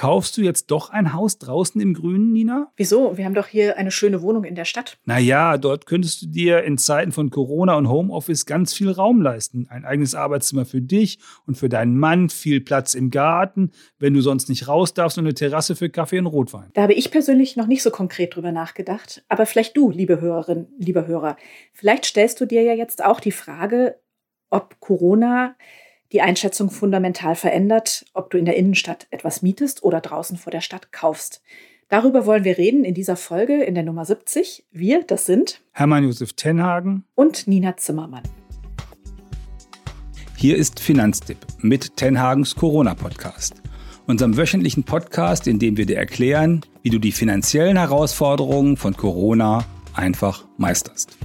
Kaufst du jetzt doch ein Haus draußen im Grünen, Nina? Wieso? Wir haben doch hier eine schöne Wohnung in der Stadt. Naja, dort könntest du dir in Zeiten von Corona und Homeoffice ganz viel Raum leisten. Ein eigenes Arbeitszimmer für dich und für deinen Mann, viel Platz im Garten, wenn du sonst nicht raus darfst und eine Terrasse für Kaffee und Rotwein. Da habe ich persönlich noch nicht so konkret drüber nachgedacht. Aber vielleicht du, liebe Hörerin, lieber Hörer, vielleicht stellst du dir ja jetzt auch die Frage, ob Corona die Einschätzung fundamental verändert, ob du in der Innenstadt etwas mietest oder draußen vor der Stadt kaufst. Darüber wollen wir reden in dieser Folge in der Nummer 70. Wir, das sind Hermann Josef Tenhagen und Nina Zimmermann. Hier ist Finanztipp mit Tenhagens Corona-Podcast, unserem wöchentlichen Podcast, in dem wir dir erklären, wie du die finanziellen Herausforderungen von Corona einfach meisterst.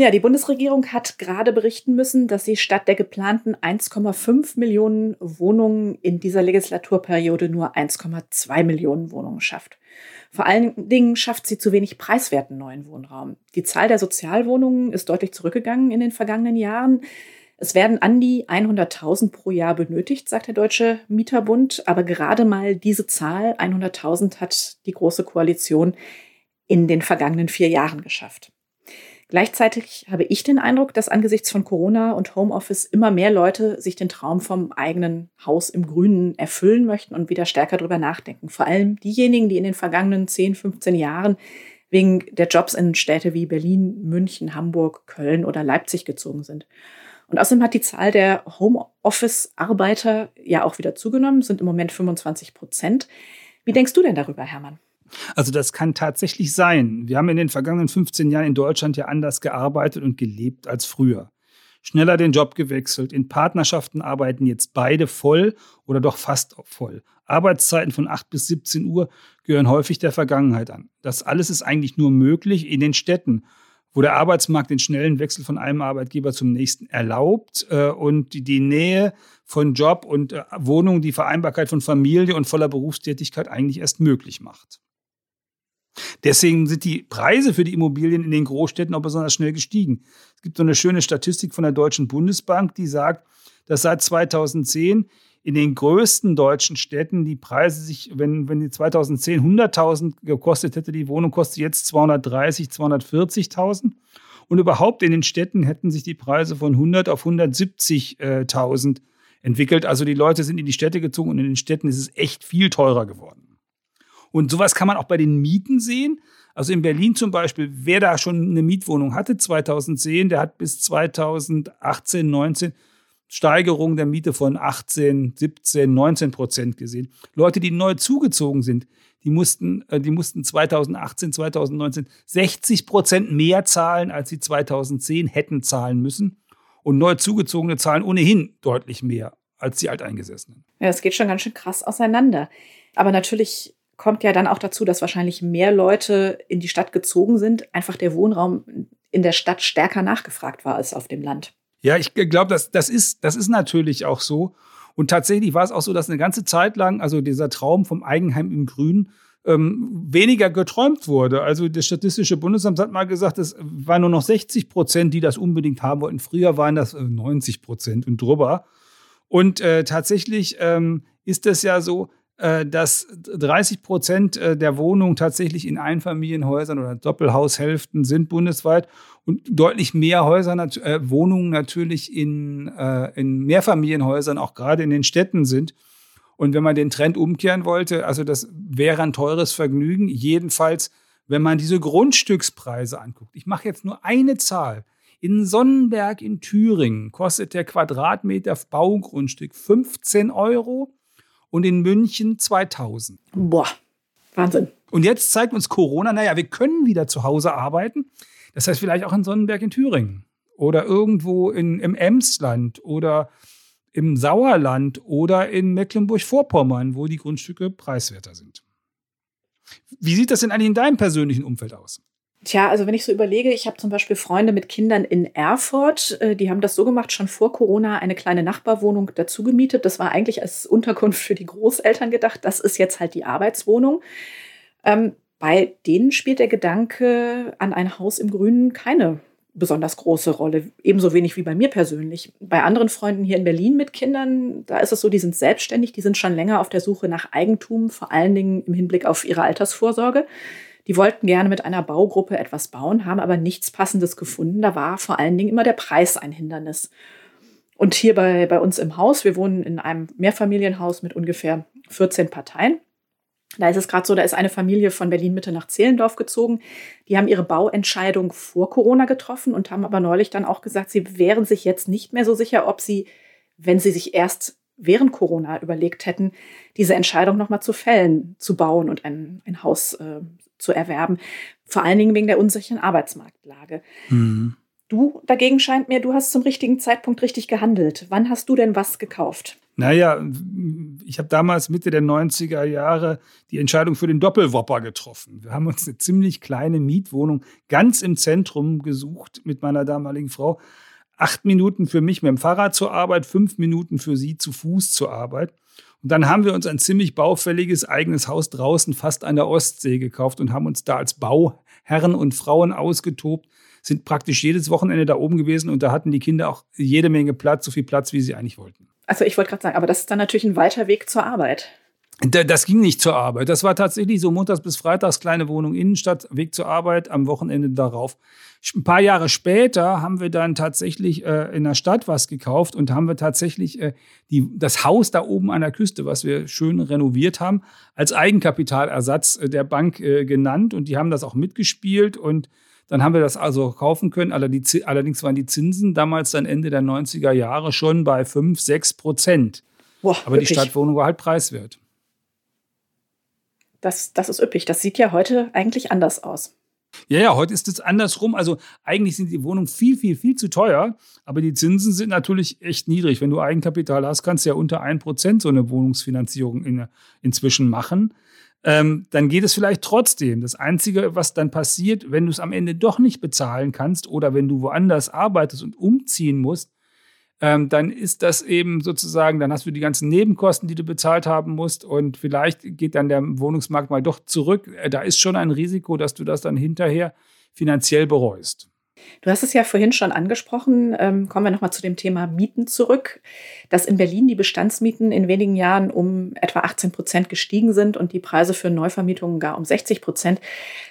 Ja, die Bundesregierung hat gerade berichten müssen, dass sie statt der geplanten 1,5 Millionen Wohnungen in dieser Legislaturperiode nur 1,2 Millionen Wohnungen schafft. Vor allen Dingen schafft sie zu wenig preiswerten neuen Wohnraum. Die Zahl der Sozialwohnungen ist deutlich zurückgegangen in den vergangenen Jahren. Es werden an die 100.000 pro Jahr benötigt, sagt der Deutsche Mieterbund. Aber gerade mal diese Zahl, 100.000, hat die Große Koalition in den vergangenen vier Jahren geschafft. Gleichzeitig habe ich den Eindruck, dass angesichts von Corona und Homeoffice immer mehr Leute sich den Traum vom eigenen Haus im Grünen erfüllen möchten und wieder stärker darüber nachdenken. Vor allem diejenigen, die in den vergangenen 10, 15 Jahren wegen der Jobs in Städte wie Berlin, München, Hamburg, Köln oder Leipzig gezogen sind. Und außerdem hat die Zahl der Homeoffice-Arbeiter ja auch wieder zugenommen, sind im Moment 25 Prozent. Wie denkst du denn darüber, Hermann? Also das kann tatsächlich sein. Wir haben in den vergangenen 15 Jahren in Deutschland ja anders gearbeitet und gelebt als früher. Schneller den Job gewechselt. In Partnerschaften arbeiten jetzt beide voll oder doch fast voll. Arbeitszeiten von 8 bis 17 Uhr gehören häufig der Vergangenheit an. Das alles ist eigentlich nur möglich in den Städten, wo der Arbeitsmarkt den schnellen Wechsel von einem Arbeitgeber zum nächsten erlaubt äh, und die, Nähe von Job und äh, Wohnung, die Vereinbarkeit von Familie und voller Berufstätigkeit eigentlich erst möglich macht. Deswegen sind die Preise für die Immobilien in den Großstädten auch besonders schnell gestiegen. Es gibt so eine schöne Statistik von der Deutschen Bundesbank, die sagt, dass seit 2010 in den größten deutschen Städten die Preise sich, wenn, wenn die 2010 100.000 gekostet hätte, die Wohnung kostet jetzt 230, 240.000. Und überhaupt in den Städten hätten sich die Preise von 100 auf 170.000 entwickelt. Also die Leute sind in die Städte gezogen und in den Städten ist es echt viel teurer geworden. Und sowas kann man auch bei den Mieten sehen. Also in Berlin zum Beispiel, wer da schon eine Mietwohnung hatte 2010, der hat bis 2018, 19 Steigerung der Miete von 18, 17, 19 Prozent gesehen. Leute, die neu zugezogen sind, die mussten, äh, die mussten 2018, 2019 60 Prozent mehr zahlen, als sie 2010 hätten zahlen müssen. Und neu zugezogene zahlen ohnehin deutlich mehr als die Alteingesessenen. Ja, es geht schon ganz schön krass auseinander. Aber natürlich kommt ja dann auch dazu, dass wahrscheinlich mehr Leute in die Stadt gezogen sind, einfach der Wohnraum in der Stadt stärker nachgefragt war als auf dem Land. Ja, ich glaube, das, das, ist, das ist natürlich auch so. Und tatsächlich war es auch so, dass eine ganze Zeit lang, also dieser Traum vom Eigenheim im Grün, ähm, weniger geträumt wurde. Also das Statistische Bundesamt hat mal gesagt, es waren nur noch 60 Prozent, die das unbedingt haben wollten. Früher waren das 90 äh, Prozent und drüber. Und äh, tatsächlich ähm, ist es ja so, dass 30 Prozent äh, der Wohnungen tatsächlich in Einfamilienhäusern oder Doppelhaushälften sind bundesweit und deutlich mehr Häuser, äh, Wohnungen natürlich in, äh, in Mehrfamilienhäusern, auch gerade in den Städten sind. Und wenn man den Trend umkehren wollte, also das wäre ein teures Vergnügen, jedenfalls, wenn man diese Grundstückspreise anguckt. Ich mache jetzt nur eine Zahl. In Sonnenberg in Thüringen kostet der Quadratmeter Baugrundstück 15 Euro und in München 2000. Boah, Wahnsinn. Und jetzt zeigt uns Corona, naja, wir können wieder zu Hause arbeiten. Das heißt vielleicht auch in Sonnenberg in Thüringen oder irgendwo in, im Emsland oder im Sauerland oder in Mecklenburg-Vorpommern, wo die Grundstücke preiswerter sind. Wie sieht das denn eigentlich in deinem persönlichen Umfeld aus? Tja, also wenn ich so überlege, ich habe zum Beispiel Freunde mit Kindern in Erfurt, äh, die haben das so gemacht, schon vor Corona eine kleine Nachbarwohnung dazu gemietet. Das war eigentlich als Unterkunft für die Großeltern gedacht. Das ist jetzt halt die Arbeitswohnung. Ähm, bei denen spielt der Gedanke an ein Haus im Grünen keine besonders große Rolle, ebenso wenig wie bei mir persönlich. Bei anderen Freunden hier in Berlin mit Kindern, da ist es so, die sind selbstständig, die sind schon länger auf der Suche nach Eigentum, vor allen Dingen im Hinblick auf ihre Altersvorsorge. Die wollten gerne mit einer Baugruppe etwas bauen, haben aber nichts Passendes gefunden. Da war vor allen Dingen immer der Preis ein Hindernis. Und hier bei, bei uns im Haus, wir wohnen in einem Mehrfamilienhaus mit ungefähr 14 Parteien. Da ist es gerade so, da ist eine Familie von Berlin-Mitte nach Zehlendorf gezogen. Die haben ihre Bauentscheidung vor Corona getroffen und haben aber neulich dann auch gesagt, sie wären sich jetzt nicht mehr so sicher, ob sie, wenn sie sich erst während Corona überlegt hätten, diese Entscheidung nochmal zu fällen, zu bauen und ein, ein Haus äh, zu erwerben. Vor allen Dingen wegen der unsicheren Arbeitsmarktlage. Mhm. Du dagegen scheint mir, du hast zum richtigen Zeitpunkt richtig gehandelt. Wann hast du denn was gekauft? Naja, ich habe damals Mitte der 90er Jahre die Entscheidung für den Doppelwopper getroffen. Wir haben uns eine ziemlich kleine Mietwohnung ganz im Zentrum gesucht mit meiner damaligen Frau. Acht Minuten für mich mit dem Fahrrad zur Arbeit, fünf Minuten für sie zu Fuß zur Arbeit. Und dann haben wir uns ein ziemlich baufälliges eigenes Haus draußen fast an der Ostsee gekauft und haben uns da als Bauherren und Frauen ausgetobt, sind praktisch jedes Wochenende da oben gewesen und da hatten die Kinder auch jede Menge Platz, so viel Platz, wie sie eigentlich wollten. Also ich wollte gerade sagen, aber das ist dann natürlich ein weiter Weg zur Arbeit. Das ging nicht zur Arbeit. Das war tatsächlich so montags bis freitags kleine Wohnung Innenstadt, Weg zur Arbeit, am Wochenende darauf. Ein paar Jahre später haben wir dann tatsächlich äh, in der Stadt was gekauft und haben wir tatsächlich äh, die, das Haus da oben an der Küste, was wir schön renoviert haben, als Eigenkapitalersatz äh, der Bank äh, genannt und die haben das auch mitgespielt und dann haben wir das also kaufen können. Allerdings waren die Zinsen damals dann Ende der 90er Jahre schon bei 5, 6 Prozent. Boah, Aber üppig. die Stadtwohnung war halt preiswert. Das, das ist üppig. Das sieht ja heute eigentlich anders aus. Ja, ja, heute ist es andersrum. Also eigentlich sind die Wohnungen viel, viel, viel zu teuer, aber die Zinsen sind natürlich echt niedrig. Wenn du Eigenkapital hast, kannst du ja unter 1% so eine Wohnungsfinanzierung in, inzwischen machen ähm, dann geht es vielleicht trotzdem. Das Einzige, was dann passiert, wenn du es am Ende doch nicht bezahlen kannst oder wenn du woanders arbeitest und umziehen musst, ähm, dann ist das eben sozusagen, dann hast du die ganzen Nebenkosten, die du bezahlt haben musst und vielleicht geht dann der Wohnungsmarkt mal doch zurück. Äh, da ist schon ein Risiko, dass du das dann hinterher finanziell bereust. Du hast es ja vorhin schon angesprochen. Ähm, kommen wir nochmal zu dem Thema Mieten zurück. Dass in Berlin die Bestandsmieten in wenigen Jahren um etwa 18 Prozent gestiegen sind und die Preise für Neuvermietungen gar um 60 Prozent.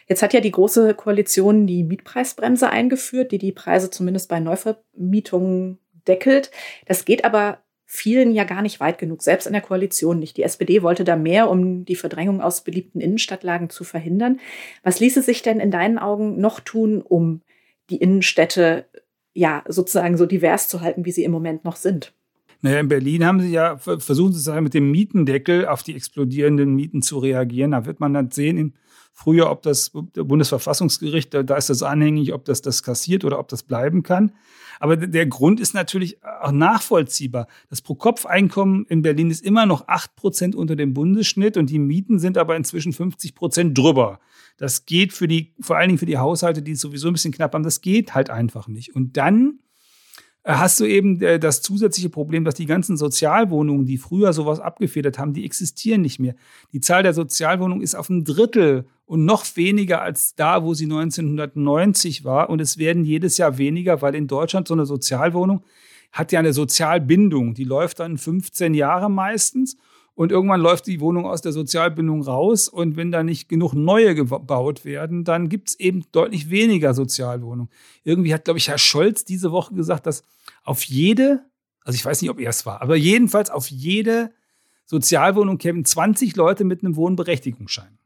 Jetzt hat ja die Große Koalition die Mietpreisbremse eingeführt, die die Preise zumindest bei Neuvermietungen deckelt. Das geht aber vielen ja gar nicht weit genug, selbst in der Koalition nicht. Die SPD wollte da mehr, um die Verdrängung aus beliebten Innenstadtlagen zu verhindern. Was ließe sich denn in deinen Augen noch tun, um die Innenstädte ja sozusagen so divers zu halten, wie sie im Moment noch sind. Naja, in Berlin haben sie ja versucht, sozusagen mit dem Mietendeckel auf die explodierenden Mieten zu reagieren. Da wird man dann sehen im Frühjahr, ob das Bundesverfassungsgericht, da ist das anhängig, ob das das kassiert oder ob das bleiben kann. Aber der Grund ist natürlich auch nachvollziehbar. Das Pro-Kopf-Einkommen in Berlin ist immer noch 8 Prozent unter dem Bundesschnitt und die Mieten sind aber inzwischen 50 Prozent drüber. Das geht für die, vor allen Dingen für die Haushalte, die es sowieso ein bisschen knapp haben, das geht halt einfach nicht. Und dann hast du eben äh, das zusätzliche Problem, dass die ganzen Sozialwohnungen, die früher sowas abgefedert haben, die existieren nicht mehr. Die Zahl der Sozialwohnungen ist auf ein Drittel und noch weniger als da, wo sie 1990 war. Und es werden jedes Jahr weniger, weil in Deutschland so eine Sozialwohnung hat ja eine Sozialbindung. Die läuft dann 15 Jahre meistens. Und irgendwann läuft die Wohnung aus der Sozialbindung raus. Und wenn da nicht genug neue gebaut werden, dann gibt es eben deutlich weniger Sozialwohnungen. Irgendwie hat, glaube ich, Herr Scholz diese Woche gesagt, dass auf jede, also ich weiß nicht, ob er es war, aber jedenfalls auf jede Sozialwohnung kämen 20 Leute mit einem Wohnberechtigungsschein.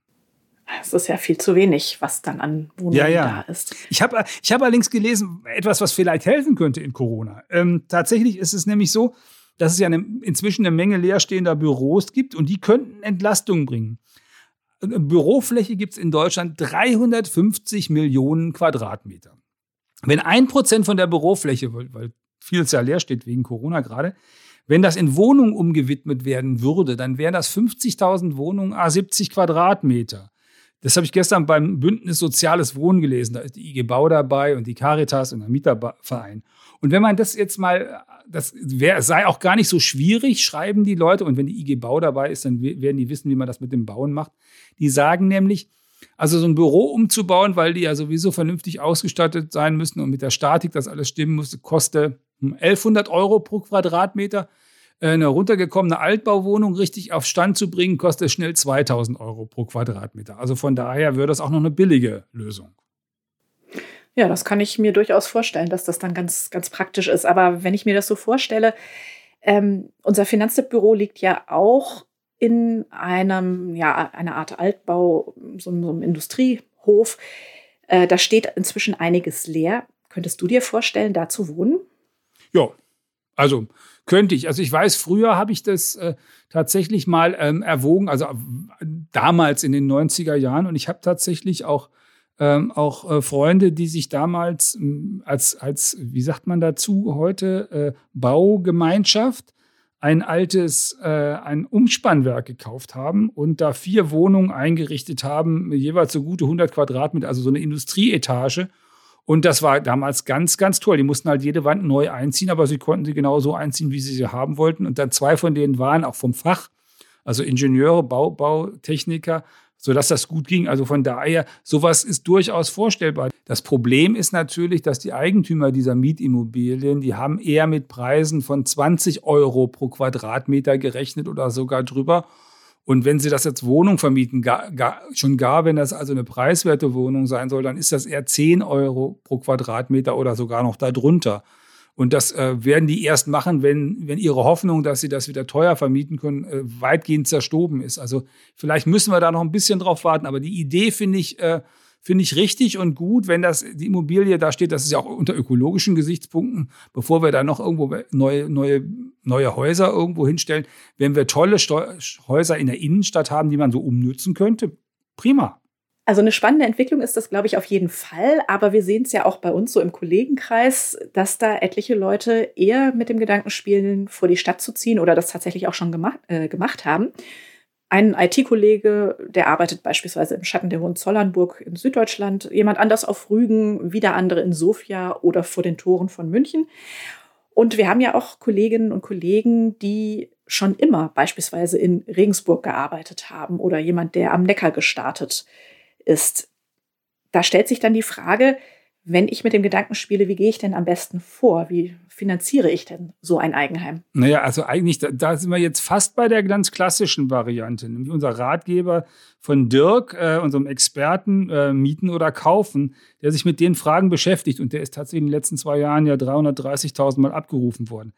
Es ist ja viel zu wenig, was dann an Wohnungen ja, ja. da ist. Ich habe ich hab allerdings gelesen, etwas, was vielleicht helfen könnte in Corona. Ähm, tatsächlich ist es nämlich so, dass es ja eine, inzwischen eine Menge leerstehender Büros gibt und die könnten Entlastung bringen. Bürofläche gibt es in Deutschland 350 Millionen Quadratmeter. Wenn ein Prozent von der Bürofläche, weil, weil vieles ja leer steht wegen Corona gerade, wenn das in Wohnungen umgewidmet werden würde, dann wären das 50.000 Wohnungen, a 70 Quadratmeter. Das habe ich gestern beim Bündnis Soziales Wohnen gelesen. Da ist die IG Bau dabei und die Caritas und der Mieterverein. Und wenn man das jetzt mal, das wär, sei auch gar nicht so schwierig, schreiben die Leute. Und wenn die IG Bau dabei ist, dann werden die wissen, wie man das mit dem Bauen macht. Die sagen nämlich, Also so ein Büro umzubauen, weil die ja sowieso vernünftig ausgestattet sein müssen und mit der Statik das alles stimmen muss, kostet 1100 Euro pro Quadratmeter. Äh, eine runtergekommene Altbauwohnung richtig auf Stand zu bringen, kostet schnell 2000 Euro pro Quadratmeter. Also von daher wäre das auch noch eine billige Lösung. Ja, das kann ich mir durchaus vorstellen, dass das dann ganz, ganz praktisch ist. Aber wenn ich mir das so vorstelle, ähm, unser Finanztippbüro liegt ja auch in einem, ja, einer Art Altbau, so, so einem Industriehof. Äh, da steht inzwischen einiges leer. Könntest du dir vorstellen, da zu wohnen? Ja, also könnte ich. Also ich weiß, früher habe ich das äh, tatsächlich mal ähm, erwogen, also äh, damals in den 90er Jahren. Und ich habe tatsächlich auch, ähm, auch äh, Freunde, die sich damals äh, als, als, wie sagt man dazu heute, äh, Baugemeinschaft ein altes, äh, ein Umspannwerk gekauft haben und da vier Wohnungen eingerichtet haben, jeweils so gute 100 Quadratmeter, also so eine Industrieetage und das war damals ganz, ganz toll. Die mussten halt jede Wand neu einziehen, aber sie konnten sie genau so einziehen, wie sie sie haben wollten. Und dann zwei von denen waren auch vom Fach, also Ingenieure, Bau, Bautechniker, sodass das gut ging. Also von daher, sowas ist durchaus vorstellbar. Das Problem ist natürlich, dass die Eigentümer dieser Mietimmobilien, die haben eher mit Preisen von 20 Euro pro Quadratmeter gerechnet oder sogar drüber. Und wenn Sie das jetzt Wohnung vermieten, gar, gar, schon gar, wenn das also eine preiswerte Wohnung sein soll, dann ist das eher 10 Euro pro Quadratmeter oder sogar noch darunter. Und das äh, werden die erst machen, wenn, wenn ihre Hoffnung, dass sie das wieder teuer vermieten können, äh, weitgehend zerstoben ist. Also vielleicht müssen wir da noch ein bisschen drauf warten. Aber die Idee finde ich, äh, finde ich richtig und gut, wenn das die Immobilie da steht. Das ist ja auch unter ökologischen Gesichtspunkten, bevor wir da noch irgendwo neue, neue, neue Häuser irgendwo hinstellen. Wenn wir tolle Steu Häuser in der Innenstadt haben, die man so umnutzen könnte, prima. Also eine spannende Entwicklung ist das, glaube ich, auf jeden Fall. Aber wir sehen es ja auch bei uns so im Kollegenkreis, dass da etliche Leute eher mit dem Gedanken spielen, vor die Stadt zu ziehen oder das tatsächlich auch schon gemacht, äh, gemacht haben. Ein IT-Kollege, der arbeitet beispielsweise im Schatten der Hohenzollernburg in Süddeutschland, jemand anders auf Rügen, wieder andere in Sofia oder vor den Toren von München. Und wir haben ja auch Kolleginnen und Kollegen, die schon immer beispielsweise in Regensburg gearbeitet haben oder jemand, der am Neckar gestartet ist. Da stellt sich dann die Frage, wenn ich mit dem Gedanken spiele, wie gehe ich denn am besten vor? Wie finanziere ich denn so ein Eigenheim? Naja, also eigentlich, da, da sind wir jetzt fast bei der ganz klassischen Variante. Nämlich unser Ratgeber von Dirk, äh, unserem Experten, äh, mieten oder kaufen, der sich mit den Fragen beschäftigt. Und der ist tatsächlich in den letzten zwei Jahren ja 330.000 Mal abgerufen worden.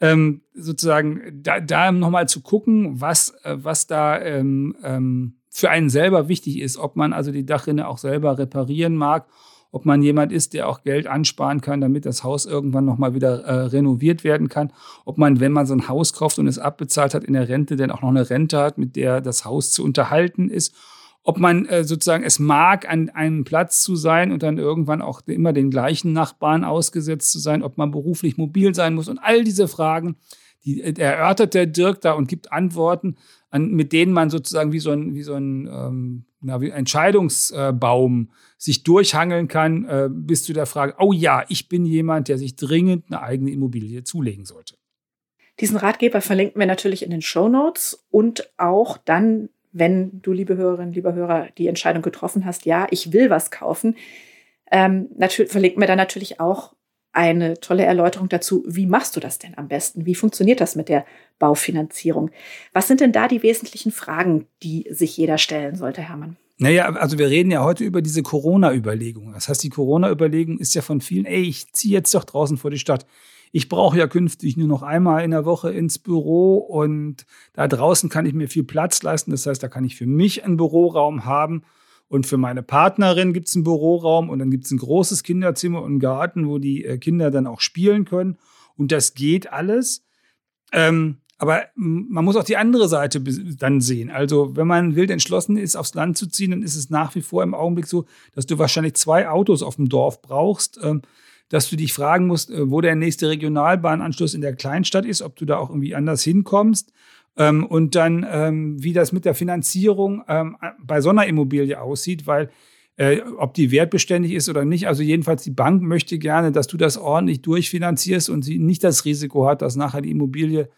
Ähm, sozusagen da, da nochmal zu gucken, was, äh, was da ähm, ähm, für einen selber wichtig ist, ob man also die Dachrinne auch selber reparieren mag ob man jemand ist, der auch Geld ansparen kann, damit das Haus irgendwann nochmal wieder äh, renoviert werden kann. Ob man, wenn man so ein Haus kauft und es abbezahlt hat in der Rente, dann auch noch eine Rente hat, mit der das Haus zu unterhalten ist. Ob man äh, sozusagen es mag, an einem Platz zu sein und dann irgendwann auch immer den gleichen Nachbarn ausgesetzt zu sein, ob man beruflich mobil sein muss und all diese Fragen, die äh, erörtert der Dirk da und gibt Antworten, an, mit denen man sozusagen wie so ein, wie so ein ähm, na, wie Entscheidungsbaum sich durchhangeln kann, äh, bis zu der Frage, oh ja, ich bin jemand, der sich dringend eine eigene Immobilie zulegen sollte. Diesen Ratgeber verlinken wir natürlich in den Show Notes und auch dann, wenn du, liebe Hörerinnen, lieber Hörer, die Entscheidung getroffen hast, ja, ich will was kaufen, ähm, natürlich, verlinken wir dann natürlich auch eine tolle Erläuterung dazu, wie machst du das denn am besten? Wie funktioniert das mit der Baufinanzierung? Was sind denn da die wesentlichen Fragen, die sich jeder stellen sollte, Hermann? Naja, also wir reden ja heute über diese Corona-Überlegung. Das heißt, die Corona-Überlegung ist ja von vielen, ey, ich ziehe jetzt doch draußen vor die Stadt. Ich brauche ja künftig nur noch einmal in der Woche ins Büro und da draußen kann ich mir viel Platz leisten. Das heißt, da kann ich für mich einen Büroraum haben und für meine Partnerin gibt es einen Büroraum und dann gibt es ein großes Kinderzimmer und einen Garten, wo die äh, Kinder dann auch spielen können. Und das geht alles. Ähm, aber man muss auch die andere Seite dann sehen. Also, wenn man wild entschlossen ist, aufs Land zu ziehen, dann ist es nach wie vor im Augenblick so, dass du wahrscheinlich zwei Autos auf dem Dorf brauchst, ähm, dass du dich fragen musst, äh, wo der nächste Regionalbahnanschluss in der Kleinstadt ist, ob du da auch irgendwie anders hinkommst. Ähm, und dann, ähm, wie das mit der Finanzierung ähm, bei so einer Immobilie aussieht, weil äh, ob die wertbeständig ist oder nicht. Also jedenfalls die Bank möchte gerne, dass du das ordentlich durchfinanzierst und sie nicht das Risiko hat, dass nachher die Immobilie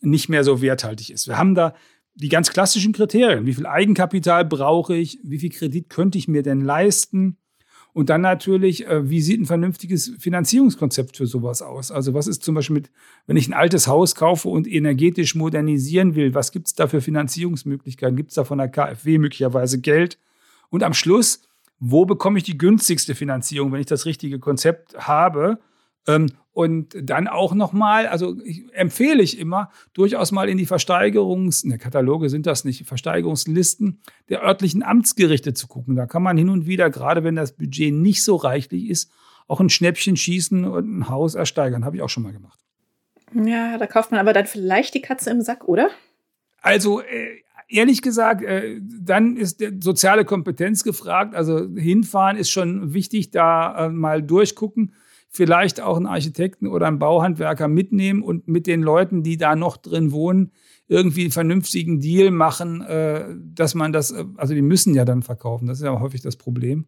nicht mehr so werthaltig ist. Wir haben da die ganz klassischen Kriterien. Wie viel Eigenkapital brauche ich? Wie viel Kredit könnte ich mir denn leisten? Und dann natürlich, äh, wie sieht ein vernünftiges Finanzierungskonzept für sowas aus? Also was ist zum Beispiel mit, wenn ich ein altes Haus kaufe und energetisch modernisieren will, was gibt es da für Finanzierungsmöglichkeiten? Gibt es da von der KfW möglicherweise Geld? Und am Schluss, wo bekomme ich die günstigste Finanzierung, wenn ich das richtige Konzept habe? Und dann auch nochmal, also ich, empfehle ich immer, durchaus mal in die Versteigerungs-, ne, Kataloge sind das nicht, Versteigerungslisten der örtlichen Amtsgerichte zu gucken. Da kann man hin und wieder, gerade wenn das Budget nicht so reichlich ist, auch ein Schnäppchen schießen und ein Haus ersteigern. Habe ich auch schon mal gemacht. Ja, da kauft man aber dann vielleicht die Katze im Sack, oder? Also, äh, ehrlich gesagt, äh, dann ist soziale Kompetenz gefragt. Also hinfahren ist schon wichtig, da äh, mal durchgucken vielleicht auch einen Architekten oder einen Bauhandwerker mitnehmen und mit den Leuten, die da noch drin wohnen, irgendwie einen vernünftigen Deal machen, äh, dass man das, äh, also die müssen ja dann verkaufen, das ist ja häufig das Problem.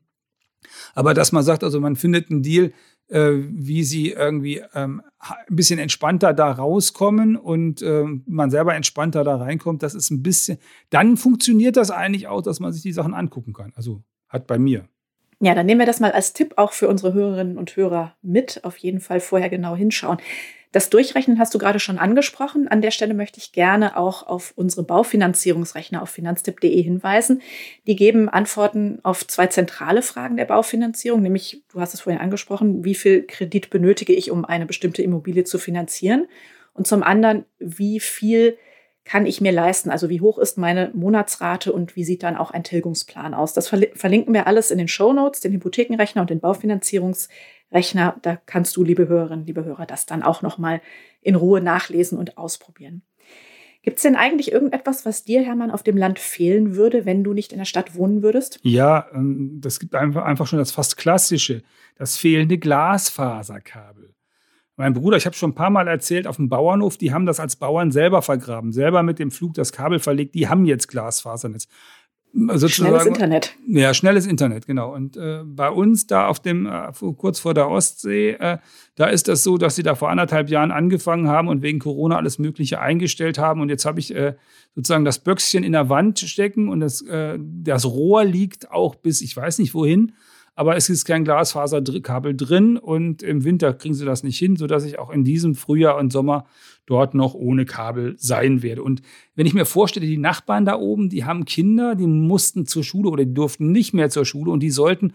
Aber dass man sagt, also man findet einen Deal, äh, wie sie irgendwie ähm, ein bisschen entspannter da rauskommen und äh, man selber entspannter da reinkommt, das ist ein bisschen, dann funktioniert das eigentlich auch, dass man sich die Sachen angucken kann. Also hat bei mir. Ja, dann nehmen wir das mal als Tipp auch für unsere Hörerinnen und Hörer mit. Auf jeden Fall vorher genau hinschauen. Das Durchrechnen hast du gerade schon angesprochen. An der Stelle möchte ich gerne auch auf unsere Baufinanzierungsrechner auf finanztipp.de hinweisen. Die geben Antworten auf zwei zentrale Fragen der Baufinanzierung, nämlich, du hast es vorhin angesprochen, wie viel Kredit benötige ich, um eine bestimmte Immobilie zu finanzieren? Und zum anderen, wie viel kann ich mir leisten? Also wie hoch ist meine Monatsrate und wie sieht dann auch ein Tilgungsplan aus? Das verlinken wir alles in den Show Notes, den Hypothekenrechner und den Baufinanzierungsrechner. Da kannst du, liebe Hörerinnen, liebe Hörer, das dann auch nochmal in Ruhe nachlesen und ausprobieren. Gibt es denn eigentlich irgendetwas, was dir, Hermann, auf dem Land fehlen würde, wenn du nicht in der Stadt wohnen würdest? Ja, ähm, das gibt einfach, einfach schon das fast Klassische, das fehlende Glasfaserkabel. Mein Bruder, ich habe schon ein paar Mal erzählt, auf dem Bauernhof, die haben das als Bauern selber vergraben, selber mit dem Flug das Kabel verlegt, die haben jetzt Glasfasernetz. schnelles Internet. Ja, schnelles Internet, genau. Und äh, bei uns da auf dem, äh, kurz vor der Ostsee, äh, da ist das so, dass sie da vor anderthalb Jahren angefangen haben und wegen Corona alles Mögliche eingestellt haben. Und jetzt habe ich äh, sozusagen das Böckschen in der Wand stecken und das, äh, das Rohr liegt auch bis, ich weiß nicht wohin aber es ist kein Glasfaserkabel drin und im Winter kriegen sie das nicht hin, sodass ich auch in diesem Frühjahr und Sommer dort noch ohne Kabel sein werde. Und wenn ich mir vorstelle, die Nachbarn da oben, die haben Kinder, die mussten zur Schule oder die durften nicht mehr zur Schule und die sollten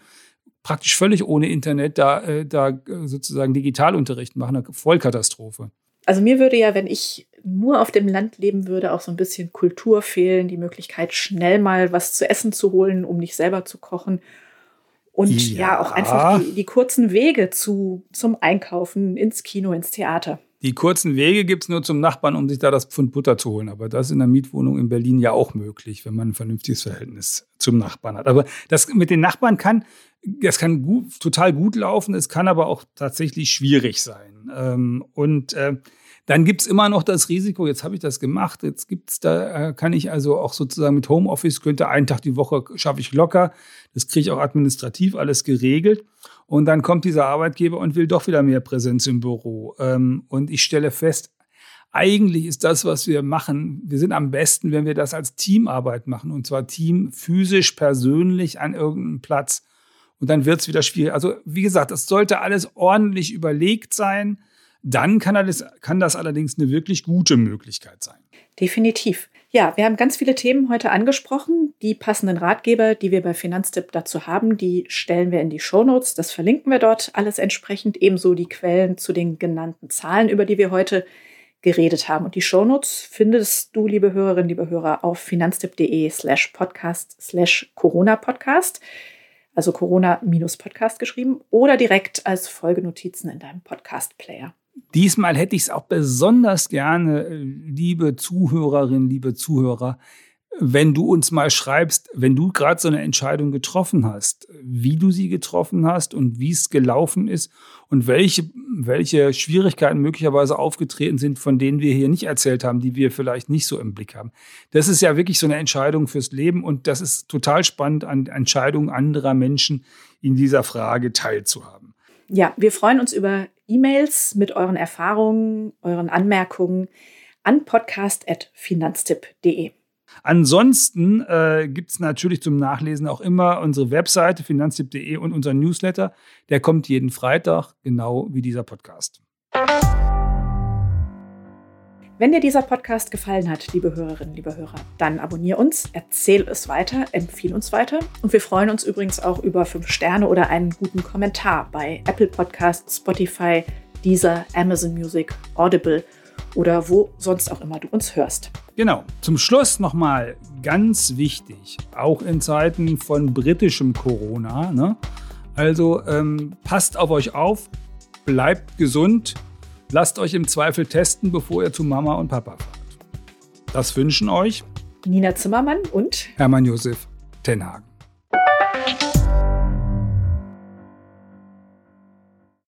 praktisch völlig ohne Internet da, äh, da äh, sozusagen Digitalunterricht machen. Eine Vollkatastrophe. Also mir würde ja, wenn ich nur auf dem Land leben würde, auch so ein bisschen Kultur fehlen, die Möglichkeit, schnell mal was zu essen zu holen, um nicht selber zu kochen und ja, ja auch einfach die, die, kurzen Wege zu, zum Einkaufen, ins Kino, ins Theater. Die kurzen Wege gibt es nur zum Nachbarn, um sich da das Pfund Butter zu holen. Aber das ist in der Mietwohnung in Berlin ja auch möglich, wenn man ein vernünftiges Verhältnis zum Nachbarn hat. Aber das mit den Nachbarn kann, das kann gut, total gut laufen, es kann aber auch tatsächlich schwierig sein. Ähm, und äh, dann gibt es immer noch das Risiko, jetzt habe ich das gemacht, jetzt gibt's da, äh, kann ich also auch sozusagen mit Homeoffice, könnte einen Tag die Woche schaffe ich locker. Das kriege ich auch administrativ alles geregelt. Und dann kommt dieser Arbeitgeber und will doch wieder mehr Präsenz im Büro. Ähm, und ich stelle fest, eigentlich ist das, was wir machen, wir sind am besten, wenn wir das als Teamarbeit machen. Und zwar Team physisch, persönlich an irgendeinem Platz. Und dann wird es wieder schwierig. Also, wie gesagt, es sollte alles ordentlich überlegt sein. Dann kann das, kann das allerdings eine wirklich gute Möglichkeit sein. Definitiv. Ja, wir haben ganz viele Themen heute angesprochen. Die passenden Ratgeber, die wir bei Finanztipp dazu haben, die stellen wir in die Shownotes. Das verlinken wir dort alles entsprechend. Ebenso die Quellen zu den genannten Zahlen, über die wir heute geredet haben. Und die Shownotes findest du, liebe Hörerinnen, liebe Hörer, auf finanztipp.de slash podcast slash Corona Podcast. Also Corona-Podcast geschrieben oder direkt als Folgenotizen in deinem Podcast-Player. Diesmal hätte ich es auch besonders gerne, äh, liebe Zuhörerinnen, liebe Zuhörer, wenn du uns mal schreibst, wenn du gerade so eine Entscheidung getroffen hast, wie du sie getroffen hast und wie es gelaufen ist und welche, welche Schwierigkeiten möglicherweise aufgetreten sind, von denen wir hier nicht erzählt haben, die wir vielleicht nicht so im Blick haben. Das ist ja wirklich so eine Entscheidung fürs Leben und das ist total spannend, an Entscheidungen anderer Menschen in dieser Frage teilzuhaben. Ja, wir freuen uns über E-Mails mit euren Erfahrungen, euren Anmerkungen an podcast.finanztipp.de. Ansonsten äh, gibt es natürlich zum Nachlesen auch immer unsere Webseite finanztipp.de und unser Newsletter. Der kommt jeden Freitag, genau wie dieser Podcast. Wenn dir dieser Podcast gefallen hat, liebe Hörerinnen, liebe Hörer, dann abonniere uns, erzähl es weiter, empfehle uns weiter. Und wir freuen uns übrigens auch über fünf Sterne oder einen guten Kommentar bei Apple Podcasts, Spotify, Deezer, Amazon Music, Audible oder wo sonst auch immer du uns hörst. Genau. Zum Schluss nochmal ganz wichtig, auch in Zeiten von britischem Corona. Ne? Also ähm, passt auf euch auf, bleibt gesund Lasst euch im Zweifel testen, bevor ihr zu Mama und Papa fahrt. Das wünschen euch Nina Zimmermann und Hermann Josef Tenhagen.